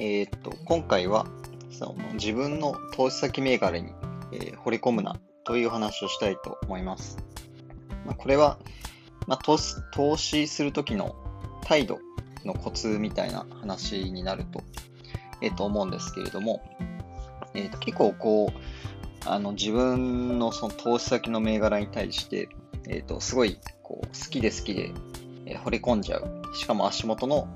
えーっと、今回はその自分の投資先銘柄に、えー掘り込むなという話をしたいと思います。まあ、これは、まあ、投資投資するときの態度のコツみたいな話になると,、えーと思うんですけれども、えーと結構こうあの自分のその投資先の銘柄に対して、えー、とすごいこう好きで好きで、えー掘り込んじゃう。しかも足元の、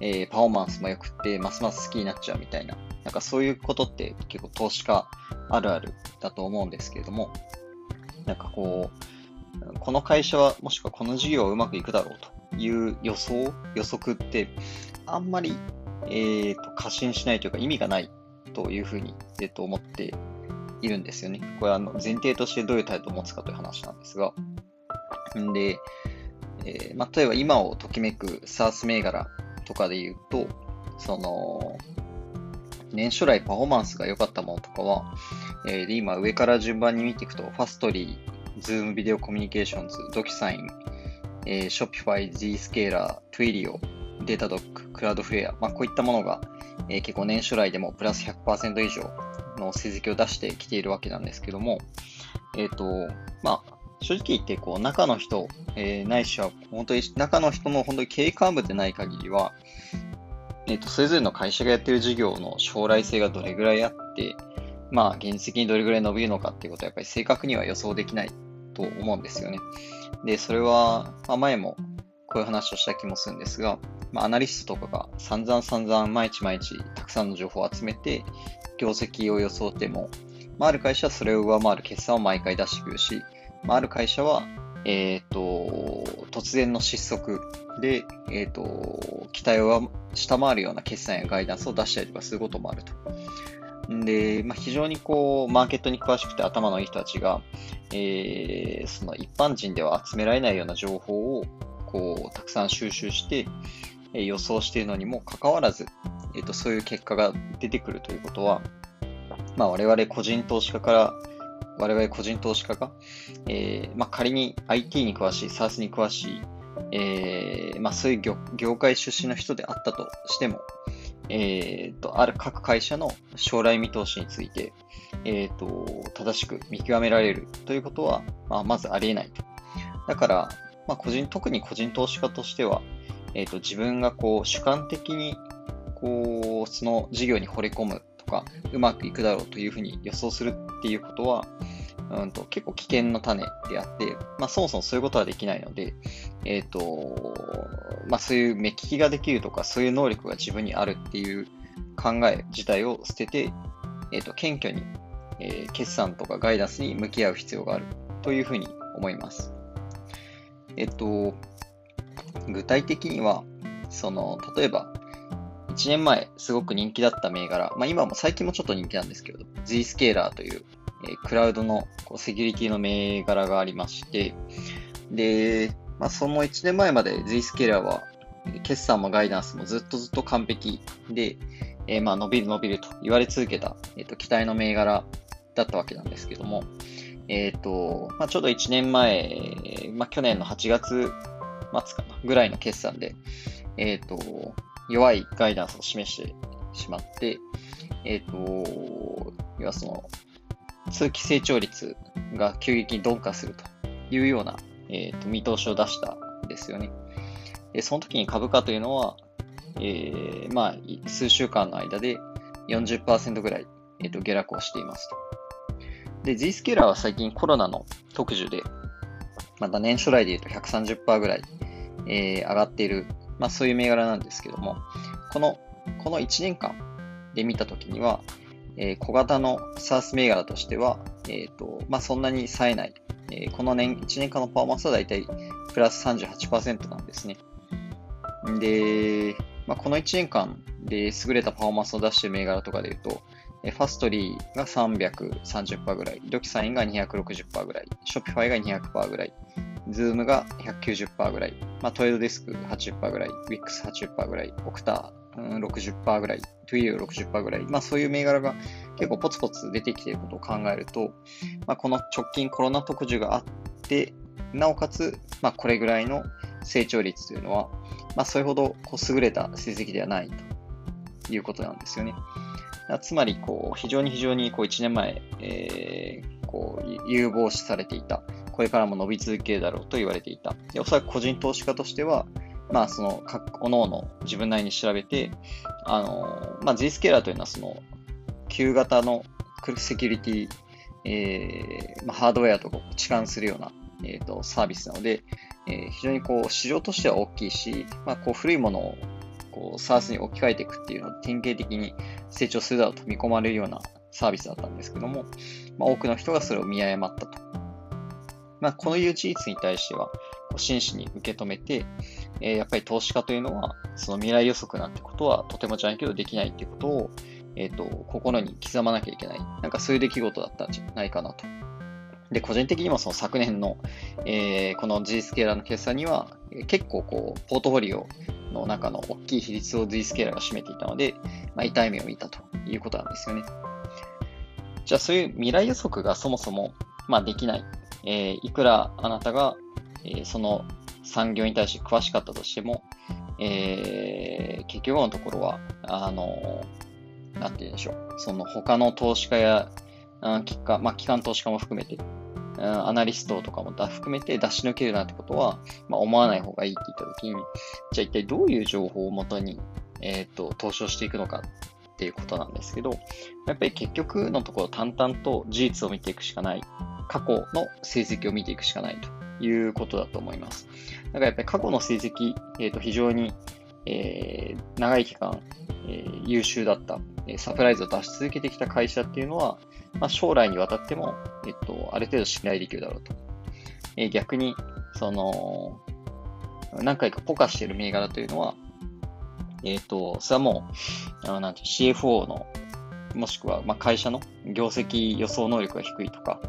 えーパフォーマンスも良くて、ますます好きになっちゃうみたいな、なんかそういうことって結構投資家あるあるだと思うんですけれども、なんかこう、この会社はもしくはこの事業はうまくいくだろうという予想、予測って、あんまり、えー、と過信しないというか意味がないというふうに、えー、と思っているんですよね。これはあの前提としてどういう態度を持つかという話なんですが。んで、えーまあ、例えば今をときめく SaaS 銘柄とかで言うと、その、年初来パフォーマンスが良かったものとかは、えーで今上から順番に見ていくと、 Fastly、Zoom Video Communications、DocuSign、えー、Shopify、Zscaler、Twilio、 Datadog、Cloudflare、まあ、こういったものが、えー結構年初来でもプラス100%以上の成績を出してきているわけなんですけども、えっ、と、まあ、正直言って、こう、中の人、えーないしは、本当に中の人の本当に経営幹部でない限りは、えっ、と、それぞれの会社がやってる事業の将来性がどれぐらいあって、まあ、現実的にどれぐらい伸びるのかっていうことは、やっぱり正確には予想できないと思うんですよね。で、それは、まあ、前もこういう話をした気もするんですが、まあ、アナリストとかが散々散々毎日毎日たくさんの情報を集めて、業績を予想しても、まあ、ある会社はそれを上回る決算を毎回出してくるし、まあ、ある会社は、えっ、と、突然の失速で、えっ、と、期待を下回るような決算やガイダンスを出したりとかすることもあると。で、まあ、非常にこう、マーケットに詳しくて頭のいい人たちが、えーその一般人では集められないような情報を、こう、たくさん収集して、えー予想しているのにもかかわらず、えっ、と、そういう結果が出てくるということは、まあ、我々個人投資家から、我々個人投資家が、えーまあ、仮に IT に詳しい、SARS に詳しい、えーまあ、そういう業業界出身の人であったとしても、えーと、ある各会社の将来見通しについて、えーと、正しく見極められるということは、まあ、まずありえないと。だから、まあ、個人、特に個人投資家としては、えーと、自分がこう主観的にこうその事業に惚れ込むか、うまくいくだろうというふうに予想するっていうことは、うんと結構危険の種であって、まあ、そもそもそういうことはできないので、えっ、と、まあ、そういう目利きができるとか、そういう能力が自分にあるっていう考え自体を捨てて、えっ、と、謙虚に、えー決算とかガイダンスに向き合う必要があるというふうに思います。えっ、と、具体的には、その、例えば、1年前すごく人気だった銘柄、まあ、今も最近もちょっと人気なんですけど、Zscaler という、えクラウドのこうセキュリティの銘柄がありまして、で、まあ、その1年前まで Zscaler は、決算もガイダンスもずっとずっと完璧で、えーまあ伸びる伸びると言われ続けた、えーと期待の銘柄だったわけなんですけども、えっ、と、まあ、ちょうど1年前、まあ、去年の8月末かな、ぐらいの決算で、えっ、と、弱いガイダンスを示してしまって、えっ、と、要はその、通期成長率が急激に鈍化するというような、えー、と見通しを出したんですよね。で、その時に株価というのは、えーまあ、数週間の間で40%ぐらい、えー、と下落をしていますと。で、G スケーラーは最近コロナの特需で、また年初来で言うと130%ぐらい、えー上がっている、まあそういう銘柄なんですけども、この、この1年間で見たときには、えー小型の SARS 銘柄としては、えっ、と、まあそんなに冴えない、えーこの年、1年間のパフォーマンスはだいたいプラス38%なんですね。で、まあ、この1年間で優れたパフォーマンスを出している銘柄とかで言うと、 Fastly が330%ぐらい、 DocuSign が260%ぐらい、 Shopify が200%ぐらい、 Zoom が190%ぐらい、まあ、 Trade Desk 80%ぐらい、ウィックス80%ぐらい、 Okta 60%ぐらい、 Twilio 60%ぐらい、まあそういう銘柄が結構ポツポツ出てきていることを考えると、まあ、この直近コロナ特需があって、なおかつ、まあこれぐらいの成長率というのは、まあそれほどこう優れた成績ではないと。いうことなんですよね。つまり、こう、非常に非常に、こう、1年前、えー、こう、有望視されていた、これからも伸び続けるだろうと言われていた。でおそらく個人投資家としては、まあ、その、各々自分なりに調べて、あの、まあ、G スケーラーというのは、その、旧型のセキュリティ、えーまあ、ハードウェアとかを置換するような、えーと、サービスなので、えー、非常にこう市場としては大きいし、まあ、こう古いものをこう SARS に置き換えていくっていうのを典型的に成長するだろうと見込まれるようなサービスだったんですけども、まあ、多くの人がそれを見誤ったと。まあ、このいう事実に対しては、真摯に受け止めて、えー、やっぱり投資家というのは、その未来予測なんてことはとてもじゃないけどできないっていうことを、えっ、ー、と、心に刻まなきゃいけない。なんかそういう出来事だったんじゃないかなと。で、個人的にもその昨年の、えー、この G スケーラーの決算には、結構こう、ポートフォリオの中の大きい比率を G スケーラーが占めていたので、まあ、痛い目を見たということなんですよね。じゃあそういう未来予測がそもそも、まあ、できない。えー、いくらあなたが、えー、その産業に対して詳しかったとしても、えー、結局のところは、あのなんて言うんでしょう。その他の投資家や、あ機関、まあ、機関投資家も含めて、アナリストとかも含めて出し抜けるなんてことは、まあ、思わない方がいいって言ったときに、じゃあ一体どういう情報をもとに、えっ、と、投資をしていくのかっていうことなんですけど、やっぱり結局のところ淡々と事実を見ていくしかない。過去の成績を見ていくしかないということだと思います。だからやっぱり過去の成績、え、ー、と、非常に、えー、長い期間、えー、優秀だった、えサプライズを出し続けてきた会社っていうのは、まあ、将来にわたっても、えっと、ある程度信頼できるだろうと。え逆に、その、何回かポカしている銘柄というのは、えっ、と、それはもう、あのなんて CFO の、もしくは、まあ、会社の業績予想能力が低いとか、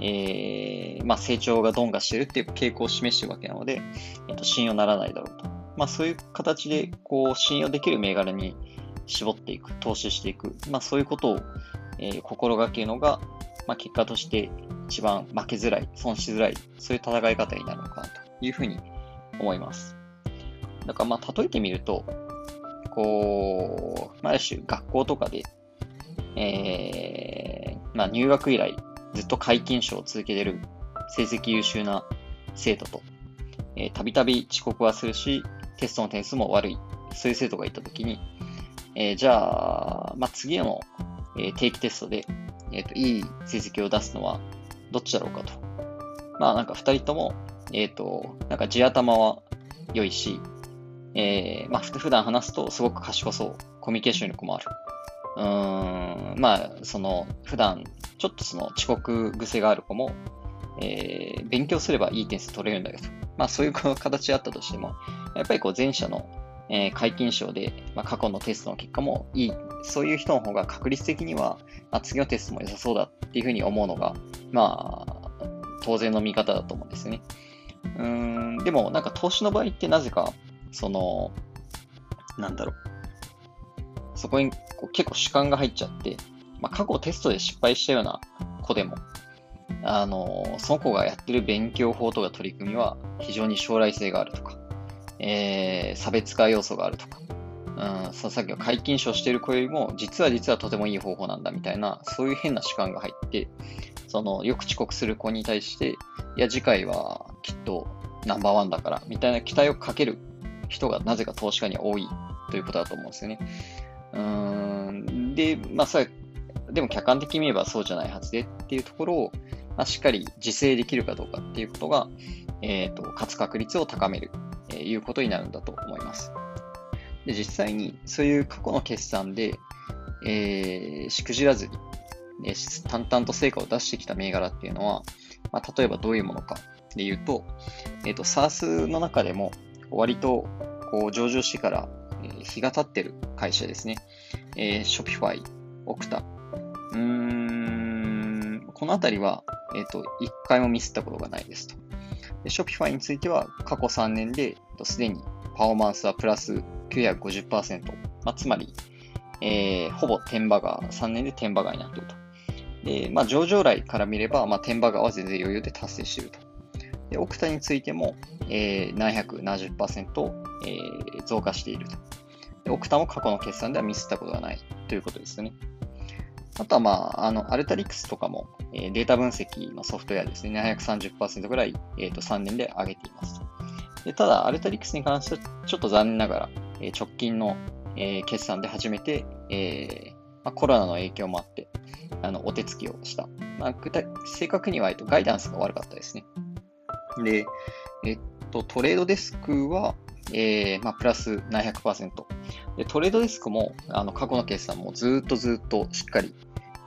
えー、まあ、成長が鈍化しているっていう傾向を示しているわけなので、えっ、と、信用ならないだろうと。まあ、そういう形で、こう、信用できる銘柄に絞っていく、投資していく、まあ、そういうことを、えー、心がけるのが、まあ、結果として一番負けづらい、損しづらい、そういう戦い方になるのかなというふうに思います。だからまあ例えてみると、こう、まあ、ある種学校とかで、えー、まあ入学以来ずっと皆勤賞を続けている成績優秀な生徒と、たびたび遅刻はするし、テストの点数も悪い、そういう生徒がいたときに、えー、じゃあ、まあ、次の、えー、定期テストで、えっ、ー、と、いい成績を出すのはどっちだろうかと。まあ、なんか二人とも、えっ、と、なんか地頭は良いし、えー、まあ、普段話すとすごく賢そう。コミュニケーション力もある。うーん、まあ、その、普段、ちょっとその遅刻癖がある子も、えー、勉強すればいい点数取れるんだよと。まあ、そういう形であったとしても、やっぱりこう前者のえー、解禁賞で、まあ、過去のテストの結果もいい、そういう人の方が確率的には、まあ、次のテストも良さそうだっていうふうに思うのが、まあ、当然の見方だと思うんですね。うん、でもなんか投資の場合ってなぜか、その、なんだろう。そこに結構主観が入っちゃって、まあ、過去テストで失敗したような子でも、あの、その子がやってる勉強法とか取り組みは非常に将来性があるとか、えー、差別化要素があるとか、うん、さっきの解禁賞してる子よりも、実は実はとてもいい方法なんだみたいな、そういう変な主観が入って、その、よく遅刻する子に対して、いや、次回はきっとナンバーワンだから、みたいな期待をかける人がなぜか投資家に多いということだと思うんですよね。うん、で、まあ、それ、でも客観的に見ればそうじゃないはずでっていうところを、まあ、しっかり自制できるかどうかっていうことが、えっ、ー、と、勝つ確率を高めるえー、いうことになるんだと思います。で実際にそういう過去の決算で、えー、しくじらずに、ね、淡々と成果を出してきた銘柄っていうのは、まあ、例えばどういうものかで言うと、えっ、ー、と、SARS の中でも割とこう上場してから、日が経ってる会社ですね。えー、Shopify、Okta。うーん、このあたりは、えっ、ー、と、一回もミスったことがないですと。Shopify については過去3年ですでにパフォーマンスはプラス950%、まあ、つまり、えー、ほぼ天馬川、3年で天馬川になっていると。で、まあ、上場来から見れば、まあ、天馬川は全然余裕で達成していると。で、オクタについても、えー、770%、えー、増加していると。オクタも過去の決算ではミスったことがないということですね。あとは、まあ、あの、アルタリックスとかも、えー、データ分析のソフトウェアですね、730%ぐらい、えー、と3年で上げていますで。ただ、アルタリックスに関しては、ちょっと残念ながら、えー、直近の、えー、決算で初めて、えーまあ、コロナの影響もあって、あの、お手つきをした。まあ、具体、正確には、えっと、ガイダンスが悪かったですね。で、えっと、トレードデスクは、えー、まあ、プラス700%。で、 Trade Desk も、あの、過去の決算もずっとずっとしっかり、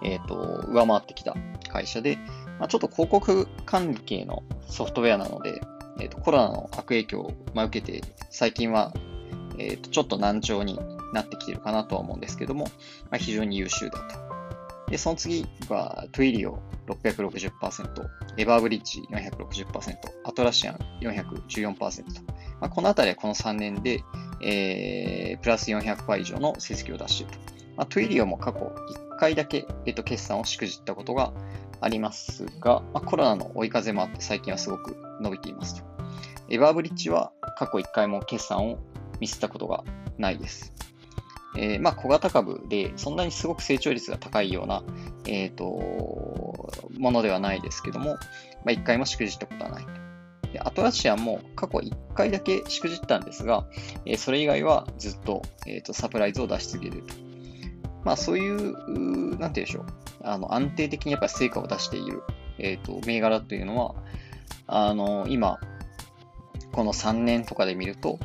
え、ー、と、上回ってきた会社で、まあ、ちょっと広告関係のソフトウェアなので、え、ー、と、コロナの悪影響を、まあ、受けて、最近は、えっ、と、ちょっと軟調になってきてるかなとは思うんですけども、まあ、非常に優秀だと。で、その次は、 Twilio 660%、 Everbridge 460%、Atlassian 414%。まあ、このあたりはこの3年で、えー、プラス400%以上の成績を出していると。まあ、 Twilio も過去1回だけ、えっと、決算をしくじったことがありますが、まあ、コロナの追い風もあって最近はすごく伸びていますと。 Everbridge は過去1回も決算をミスったことがないです。えー、まあ、小型株で、そんなにすごく成長率が高いような、え、ー、と、ものではないですけども、まあ、1回もしくじったことはない。でアトラシアも過去1回だけしくじったんですが、えー、それ以外はずっと,、えーと、サプライズを出し続けると。まあ、そういう、なんて言うんでしょう。あの、安定的にやっぱり成果を出している、えっ、ー、と、銘柄というのは、あの、今、この3年とかで見ると、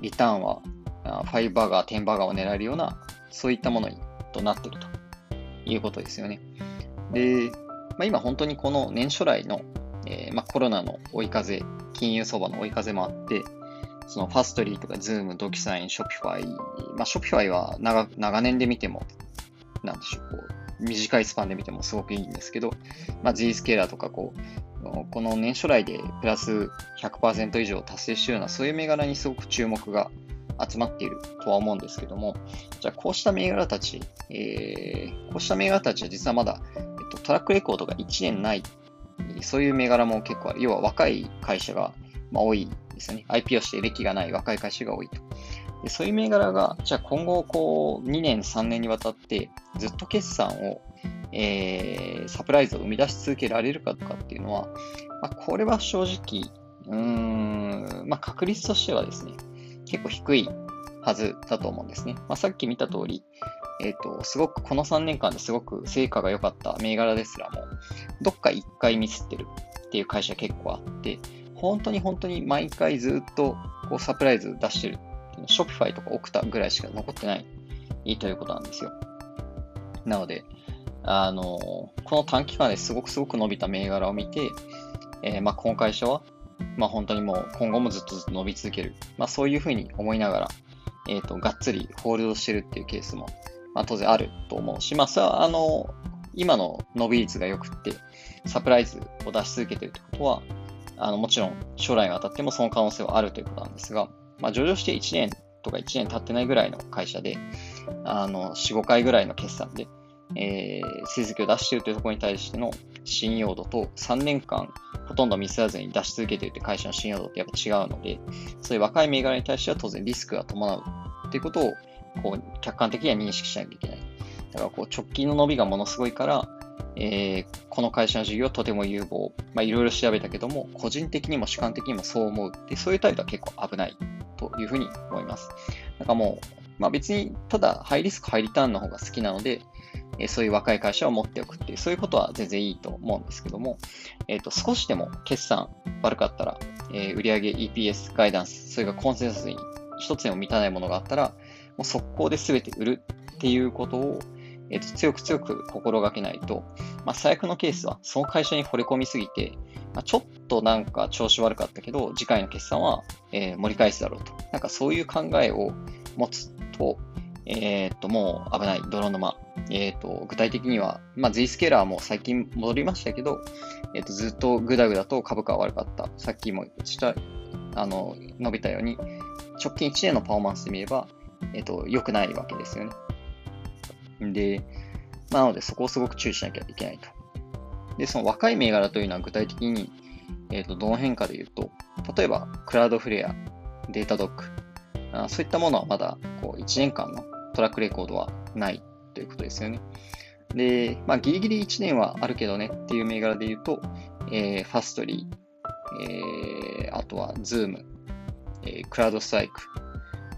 リターンは5バーガー、10バーガーを狙えるような、そういったものにとなっているということですよね。で、まあ、今本当にこの年初来の、えー、まあ、コロナの追い風、金融相場の追い風もあって、その Fastly とか Zoom、DocuSign、Shopify、まあ、 Shopify は長長年で見ても、なんでしょう、こう短いスパンで見てもすごくいいんですけど、まあ、G スケーラーとかこう、この年初来でプラス100%以上達成してるような、そういう銘柄にすごく注目が集まっているとは思うんですけども、じゃあこうした銘柄たち、えー、こうした銘柄たちは実はまだ、えっと、トラックレコードが1年ない、そういう銘柄も結構ある。要は若い会社が、まあ、多いですよね。IP をして歴がない若い会社が多いと。でそういう銘柄が、じゃあ今後こう2年、3年にわたってずっと決算を、えー、サプライズを生み出し続けられるかとかっていうのは、まあ、これは正直、うーん、まあ、確率としてはですね、結構低いはずだと思うんですね。まあ、さっき見た通り、えっ、ー、と、すごく、この3年間ですごく成果が良かった銘柄ですらも、どっか1回ミスってるっていう会社結構あって、本当に本当に毎回ずっとこうサプライズ出してるショピファイとかオクタぐらいしか残ってないということなんですよ。なので、あの、この短期間ですごくすごく伸びた銘柄を見て、えー、まあ、この会社はまあ、本当にもう今後もずっとずっと伸び続ける。まあ、そういうふうに思いながら、えっ、ー、と、がっつりホールドしてるっていうケースも、まあ、当然あると思うし、まあ、それは、あの、今の伸び率が良くって、サプライズを出し続けてるってことは、あの、もちろん将来にわたってもその可能性はあるということなんですが、まあ、上場して1年とか1年経ってないぐらいの会社で、あの、4、5回ぐらいの決算で、えー、成績を出しているというところに対しての信用度と3年間ほとんどミスらずに出し続けてるという会社の信用度ってやっぱ違うので、そういう若い銘柄に対しては当然リスクが伴うっていうことをこう客観的には認識しなきゃいけない。だからこう直近の伸びがものすごいから、えー、この会社の事業はとても有望。まあいろいろ調べたけども、個人的にも主観的にもそう思うって、そういう態度は結構危ないというふうに思います。なんかもう、まあ別にただハイリスクハイリターンの方が好きなので、えそういう若い会社を持っておくっていう、そういうことは全然いいと思うんですけども、えっ、ー、と、少しでも決算悪かったら、えー、売上 EPS ガイダンス、それがコンセンサスに一つでも満たないものがあったら、もう速攻で全て売るっていうことを、えっ、ー、と、強く強く心がけないと、まあ、最悪のケースは、その会社に惚れ込みすぎて、まあ、ちょっとなんか調子悪かったけど、次回の決算は、え盛り返すだろうと。なんかそういう考えを持つと、えっ、と、もう危ない、泥沼えっ、と、具体的には、まあ、Z スケーラーも最近戻りましたけど、えっ、と、ずっとグダグダと株価は悪かった。さっきもした、あの、伸びたように、直近1年のパフォーマンスで見れば、えっ、と、良くないわけですよね。で、まあ、なのでそこをすごく注意しなきゃいけないと。で、その若い銘柄というのは具体的に、えっ、と、どの辺かで言うと、例えば、 Cloudflare、Datadog、あそういったものはまだこう1年間のトラックレコードはないということですよね。で、まあ、ギリギリ1年はあるけどねっていう銘柄で言うと、えー、 Fastly、えー、あとは Zoom、えー、 CrowdStrike、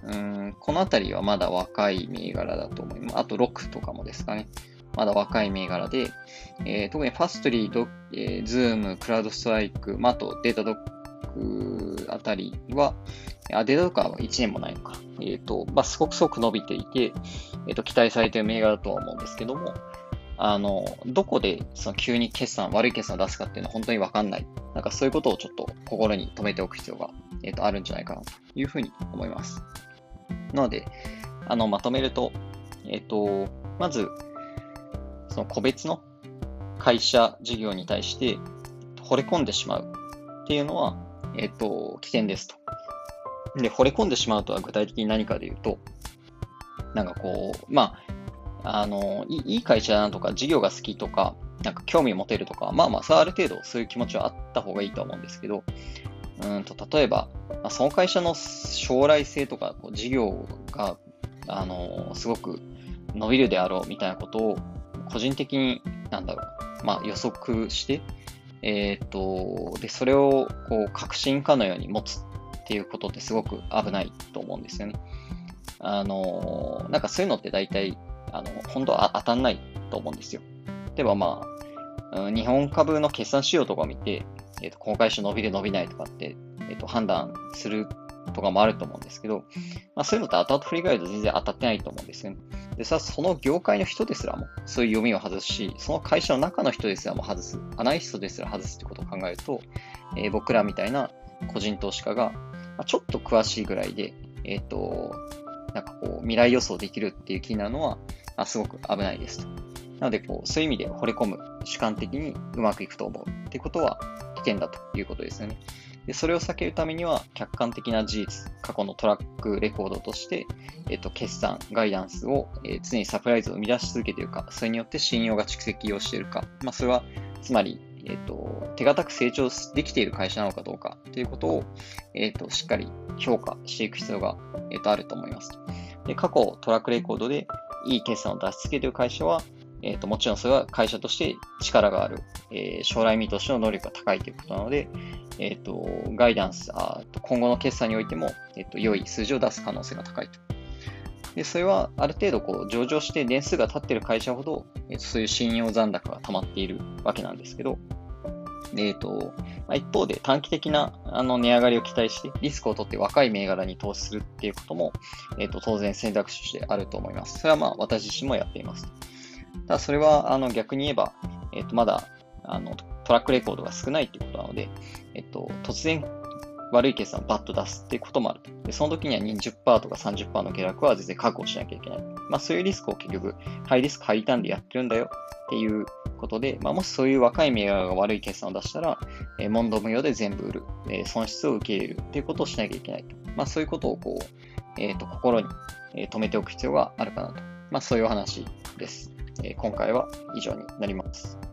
うんこのあたりはまだ若い銘柄だと思います。あと Roku とかもですかね。まだ若い銘柄で、えー、特に Fastly、ドえー、 Zoom、CrowdStrike、まあ、あと Datadog あたりは、あ、 Datadog は1年もないのか。えっ、ー、と、まあ、すごくすごく伸びていて、えっ、ー、と、期待されている銘柄だとは思うんですけども、あの、どこでその急に決算、悪い決算を出すかっていうのは本当にわかんない。なんかそういうことをちょっと心に留めておく必要が、えっ、ー、と、あるんじゃないかなというふうに思います。なので、あの、まとめると、えっ、と、まず、その個別の会社事業に対して惚れ込んでしまうっていうのは、えっ、と、危険ですと。で、惚れ込んでしまうとは具体的に何かで言うと、なんかこう、まあ、あの、いい会社だなとか、事業が好きとか、なんか興味を持てるとか、まあまあ、それはある程度そういう気持ちはあった方がいいと思うんですけど、うんと、例えば、まあ、その会社の将来性とか、こう事業が、あの、すごく伸びるであろうみたいなことを、個人的に、なんだろう、まあ予測して、えっ、と、で、それをこう確信かのように持つっていうことってすごく危ないと思うんですよね。あの、なんかそういうのって大体、あの、本当は当たんないと思うんですよ。例えばまあ、日本株の決算仕様とかを見て、えっ、ー、と、公開書伸びる伸びないとかって、えっ、ー、と、判断するとかもあると思うんですけど、まあそういうのって後々振り返ると全然当たってないと思うんですよね。でさ、その業界の人ですらも、そういう読みを外すし、その会社の中の人ですらも外す、アナリストですら外すってことを考えると、えー、僕らみたいな個人投資家が、まあ、ちょっと詳しいぐらいで、えっ、ー、と、なんかこう、未来予想できるっていう気になるのは、あすごく危ないですと。なので、こう、そういう意味で惚れ込む、主観的にうまくいくと思うってことは危険だということですよね。でそれを避けるためには、客観的な事実、過去のトラックレコードとして、えっと、決算、ガイダンスを、えー、常にサプライズを生み出し続けているか、それによって信用が蓄積をしているか、まあ、それは、つまり、えっと、手堅く成長できている会社なのかどうかということを、えっと、しっかり評価していく必要が、えっと、あると思います。で過去、トラックレコードでいい決算を出し続けている会社は、えっ、と、もちろんそれは会社として力がある、え、将来見通しの能力が高いということなので、えっ、と、ガイダンス、あ今後の決算においても、えっ、と、良い数字を出す可能性が高いと。で、それはある程度こう上場して年数が経ってる会社ほど、えー、そういう信用残高が溜まっているわけなんですけど、えっ、と、まあ、一方で短期的なあの値上がりを期待してリスクを取って若い銘柄に投資するっていうことも、えっ、と、当然選択肢としてあると思います。それはまあ私自身もやっています。ただそれはあの逆に言えば、えっ、と、まだあのトラックレコードが少ないっていうことなので、えっと、突然悪い決算をバッと出すっていうこともあると。で、その時には20%とか30%の下落は全然覚悟しなきゃいけない。まあそういうリスクを結局、ハイリスク、ハイターンでやってるんだよっていうことで、まあもしそういう若い銘柄が悪い決算を出したら、えー、問答無用で全部売る、えー、損失を受け入れるっていうことをしなきゃいけない。まあそういうことをこう、えっ、ー、と、心に、え留めておく必要があるかなと。まあそういう話です。え今回は以上になります。